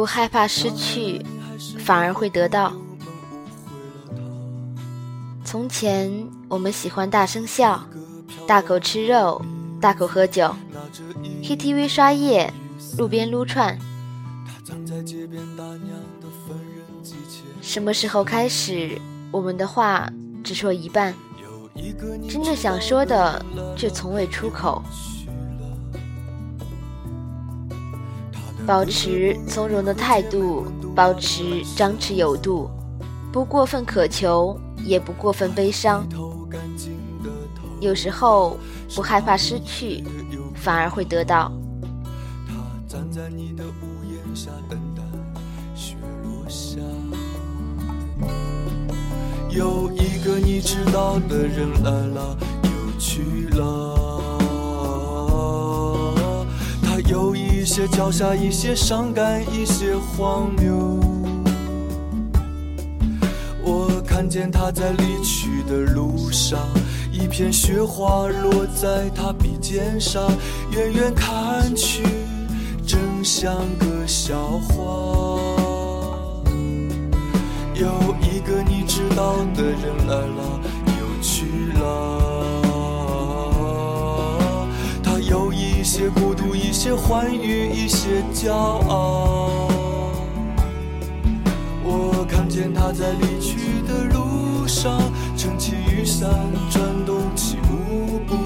不害怕失去，反而会得到。从前我们喜欢大声笑，大口吃肉，大口喝酒，KTV 刷夜，路边撸串。什么时候开始，我们的话只说一半，真正想说的却从未出口？保持从容的态度，保持张弛有度，不过分渴求，也不过分悲伤。有时候不害怕失去，反而会得到。有一个你知道的人来了又去了，有一些脚下一些伤感，一些荒谬。我看见他在离去的路上，一片雪花落在他鼻尖上，远远看去，真像个笑话。有一个你知道的人来了又去了，一些孤独，一些欢愉，一些骄傲。我看见他在离去的路上，撑起雨伞，转动起舞步，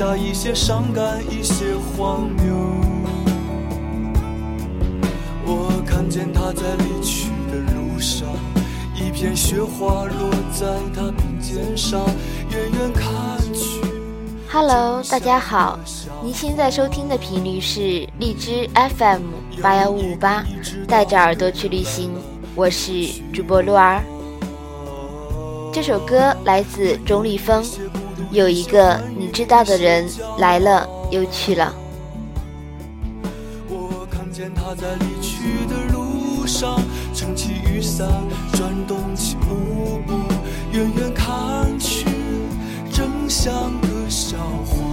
下一些伤感，一些荒谬。我看见他在离去的路上，一片雪花落在他鼻尖上，远远看去。Hello，大家好，您现在收听的频率是荔枝 FM 八幺五五八，带着耳朵去旅行。我是主播鹿儿，这首歌来自钟立风。有一个你知道的人来了又去了。我看见他在离去的路上，撑起雨伞，转动起幕布，远远看去，正像个笑话。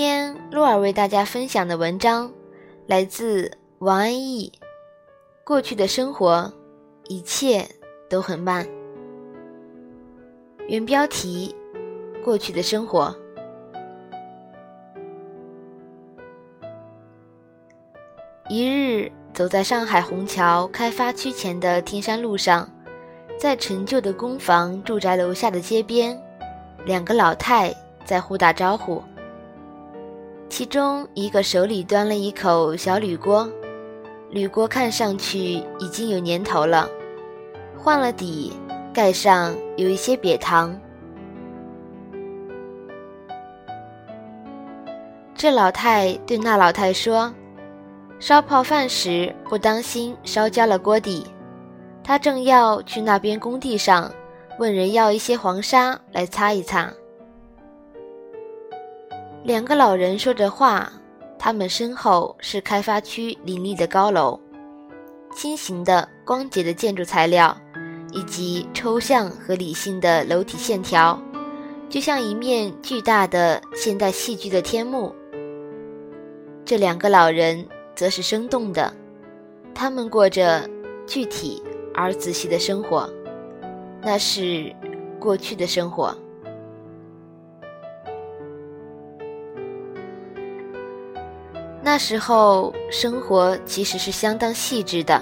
今天洛尔为大家分享的文章来自王安忆。过去的生活，一切都很慢。原标题：过去的生活。一日，走在上海虹桥开发区前的天山路上，在陈旧的公房住宅楼下的街边，两个老太在互打招呼。其中一个手里端了一口小铝锅，铝锅看上去已经有年头了，换了底，盖上有一些瘪糖。这老太对那老太说：“烧泡饭时不当心烧焦了锅底。”他正要去那边工地上，问人要一些黄沙来擦一擦。两个老人说着话，他们身后是开发区林立的高楼，轻型的光洁的建筑材料，以及抽象和理性的楼体线条，就像一面巨大的现代戏剧的天幕。这两个老人则是生动的，他们过着具体而仔细的生活，那是过去的生活。那时候生活其实是相当细致的，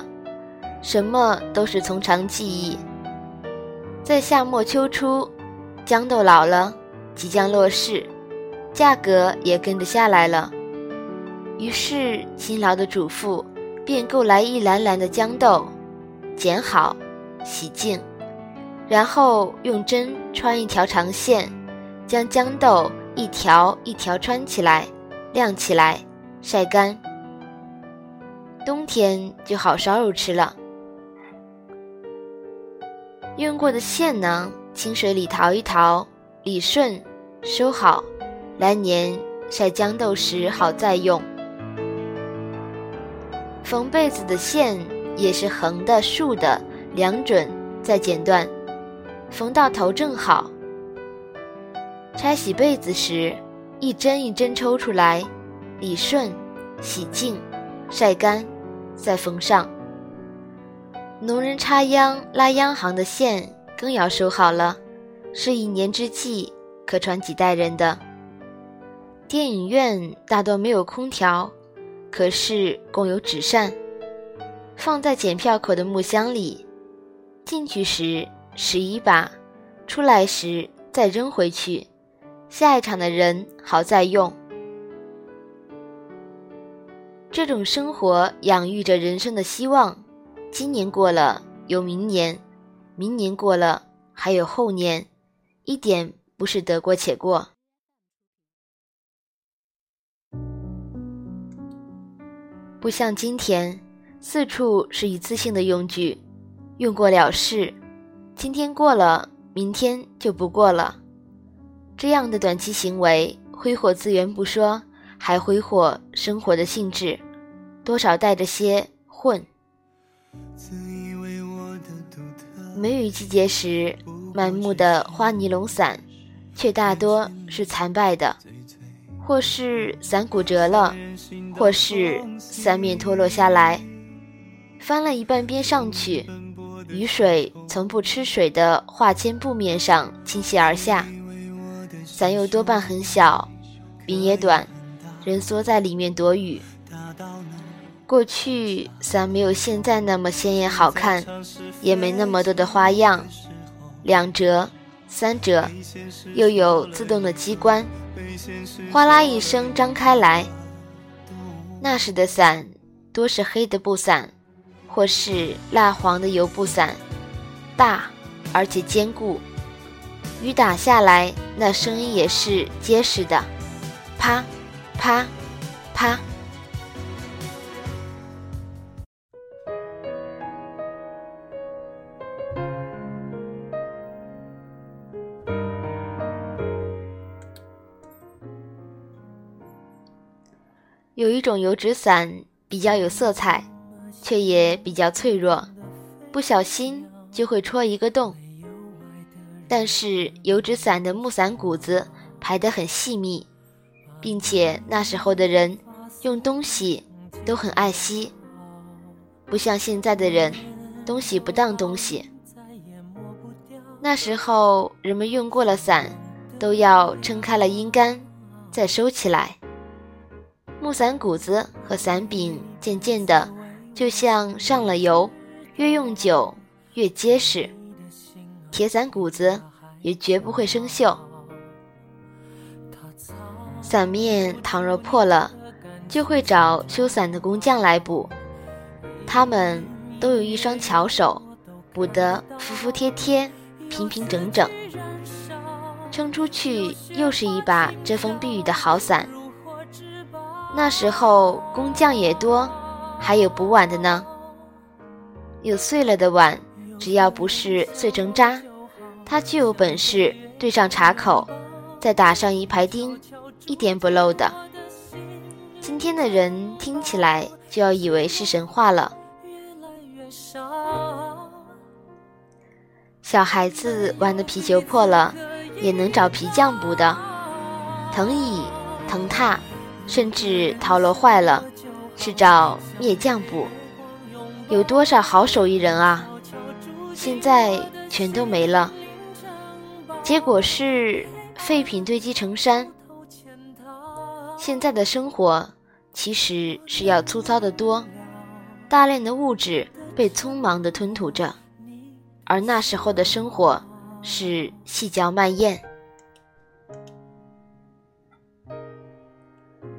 什么都是从长计议。在夏末秋初，豇豆老了，即将落市，价格也跟着下来了。于是勤劳的主妇便购来一篮篮的豇豆，剪好，洗净，然后用针穿一条长线，将豇豆一条一条穿起来，晾起来。晒干，冬天就好烧肉吃了。用过的线呢，清水里淘一淘，理顺，收好，来年晒豇豆时好再用。缝被子的线也是横的、竖的，量准再剪断，缝到头正好。拆洗被子时，一针一针抽出来。理顺，洗净，晒干，再缝上。农人插秧拉秧行的线更要收好了，是一年之计，可传几代人的。电影院大多没有空调，可是共有纸扇，放在检票口的木箱里，进去时拾一把，出来时再扔回去，下一场的人好再用。这种生活养育着人生的希望，今年过了有明年，明年过了还有后年，一点不是得过且过。不像今天，四处是一次性的用具，用过了事，今天过了，明天就不过了。这样的短期行为，挥霍资源不说。还挥霍生活的兴致，多少带着些混。梅雨季节时，满目的花尼龙伞，却大多是残败的，或是伞骨折了，或是伞面脱落下来，翻了一半边上去，雨水从不吃水的化纤布面上倾泻而下，伞又多半很小，柄也短。人缩在里面躲雨。过去伞没有现在那么鲜艳好看，也没那么多的花样，两折、三折，又有自动的机关，哗啦一声张开来。那时的伞多是黑的布伞，或是蜡黄的油布伞，大而且坚固，雨打下来，那声音也是结实的，啪。啪，啪。有一种油纸伞比较有色彩，却也比较脆弱，不小心就会戳一个洞。但是油纸伞的木伞骨子排得很细密。并且那时候的人用东西都很爱惜，不像现在的人东西不当东西。那时候人们用过了伞，都要撑开了阴干，再收起来。木伞骨子和伞柄渐渐的就像上了油，越用久越结实。铁伞骨子也绝不会生锈。伞面倘若破了，就会找修伞的工匠来补。他们都有一双巧手，补得服服帖帖、平平整整，撑出去又是一把遮风避雨的好伞。那时候工匠也多，还有补碗的呢。有碎了的碗，只要不是碎成渣，他就有本事对上茶口，再打上一排钉。一点不漏的。今天的人听起来就要以为是神话了。小孩子玩的皮球破了，也能找皮匠补的。藤椅、藤榻，甚至陶楼坏了，是找篾匠补。有多少好手艺人啊！现在全都没了。结果是废品堆积成山。现在的生活其实是要粗糙的多，大量的物质被匆忙的吞吐着，而那时候的生活是细嚼慢咽。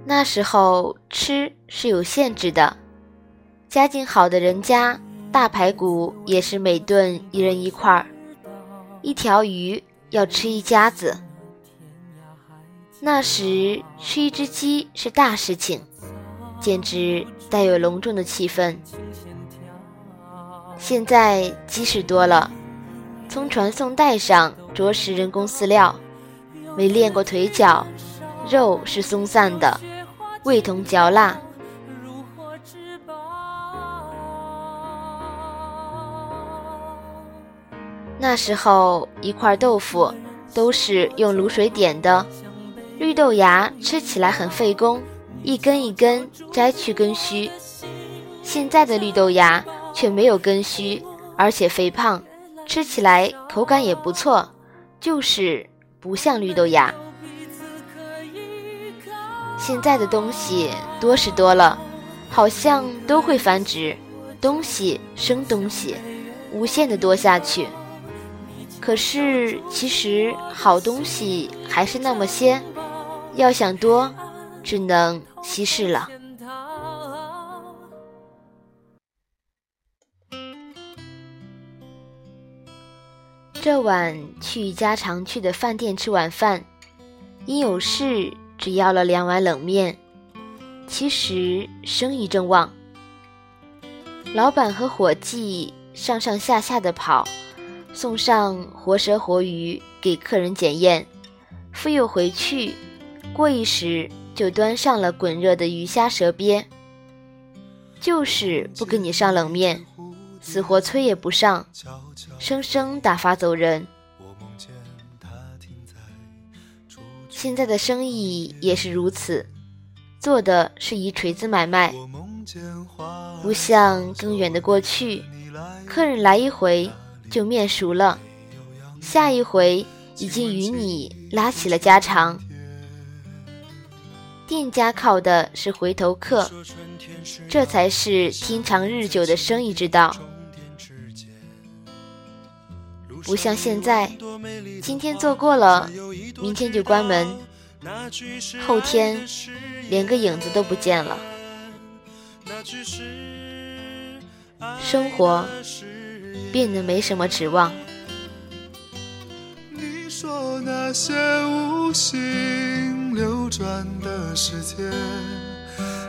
那时候吃是有限制的，家境好的人家，大排骨也是每顿一人一块儿，一条鱼要吃一家子。那时吃一只鸡是大事情，简直带有隆重的气氛。现在鸡是多了，从传送带上啄食人工饲料，没练过腿脚，肉是松散的，味同嚼蜡。那时候一块豆腐都是用卤水点的。绿豆芽吃起来很费工，一根一根摘去根须。现在的绿豆芽却没有根须，而且肥胖，吃起来口感也不错，就是不像绿豆芽。现在的东西多是多了，好像都会繁殖，东西生东西，无限的多下去。可是其实好东西还是那么些。要想多，只能稀释了。这晚去家常去的饭店吃晚饭，因有事只要了两碗冷面。其实生意正旺，老板和伙计上上下下的跑，送上活蛇活鱼给客人检验，复又回去。过一时，就端上了滚热的鱼虾蛇鳖，就是不给你上冷面，死活催也不上，生生打发走人。现在的生意也是如此，做的是一锤子买卖，不像更远的过去，客人来一回就面熟了，下一回已经与你拉起了家常。店家靠的是回头客，这才是天长日久的生意之道。不像现在，今天做过了，明天就关门，后天连个影子都不见了。生活变得没什么指望。你说那些无心。流转的时间，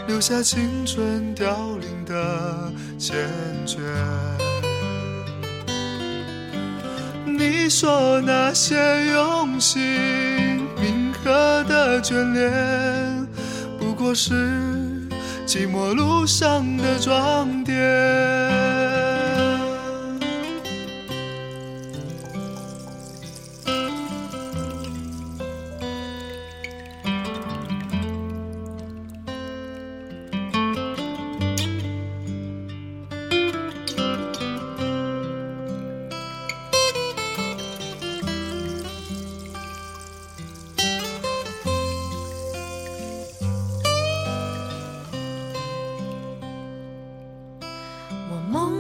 留下青春凋零的缱绻。你说那些用心铭刻的眷恋，不过是寂寞路上的装点。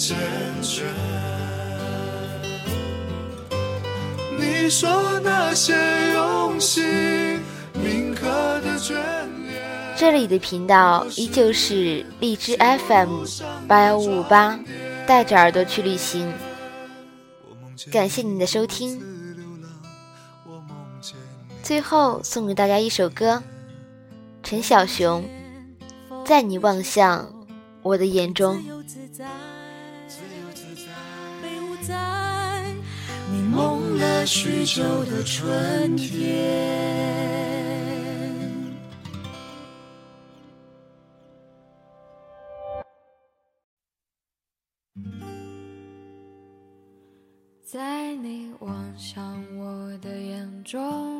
缱绻。你说那些用心铭刻的眷恋。这里的频道依旧是荔枝 FM 八幺五五八，带着耳朵去旅行。感谢您的收听。最后送给大家一首歌，陈小熊，《在你望向我的眼中》。在你梦了许久的春天。在你望向我的眼中，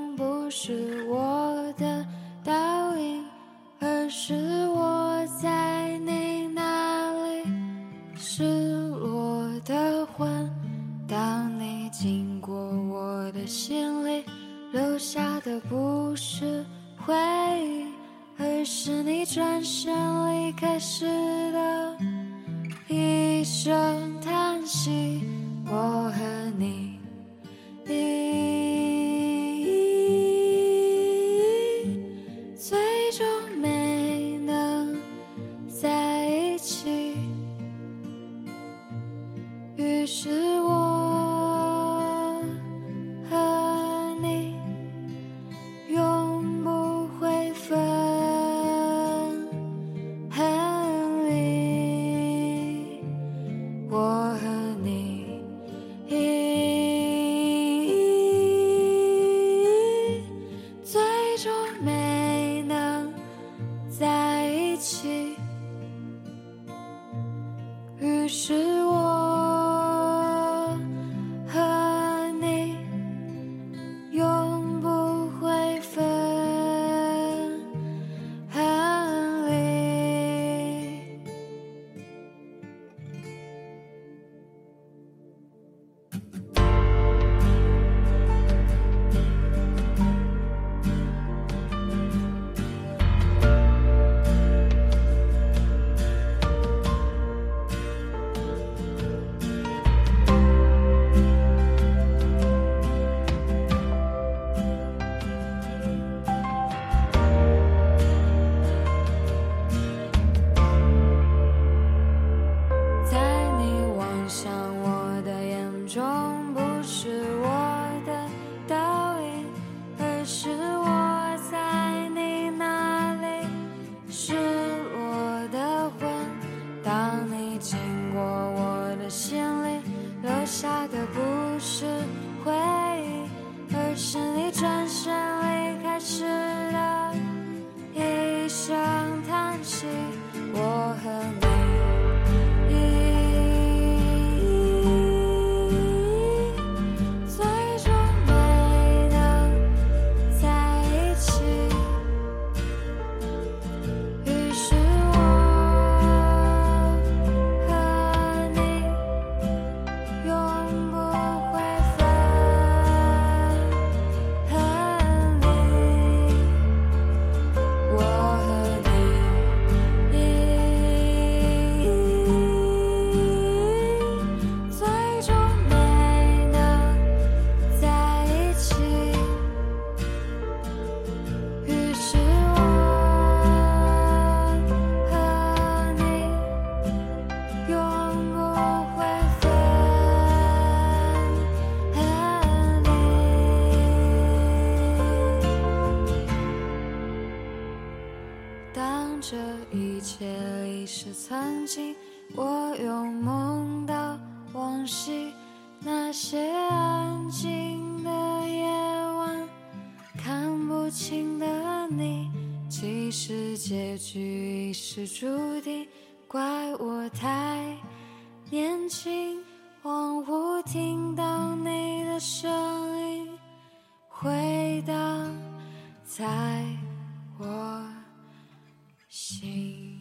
可是。这一切已是曾经我又梦到往昔那些安静的夜晚看不清的你其实结局已是注定怪我太年轻恍惚听到你的声音回荡在我。心。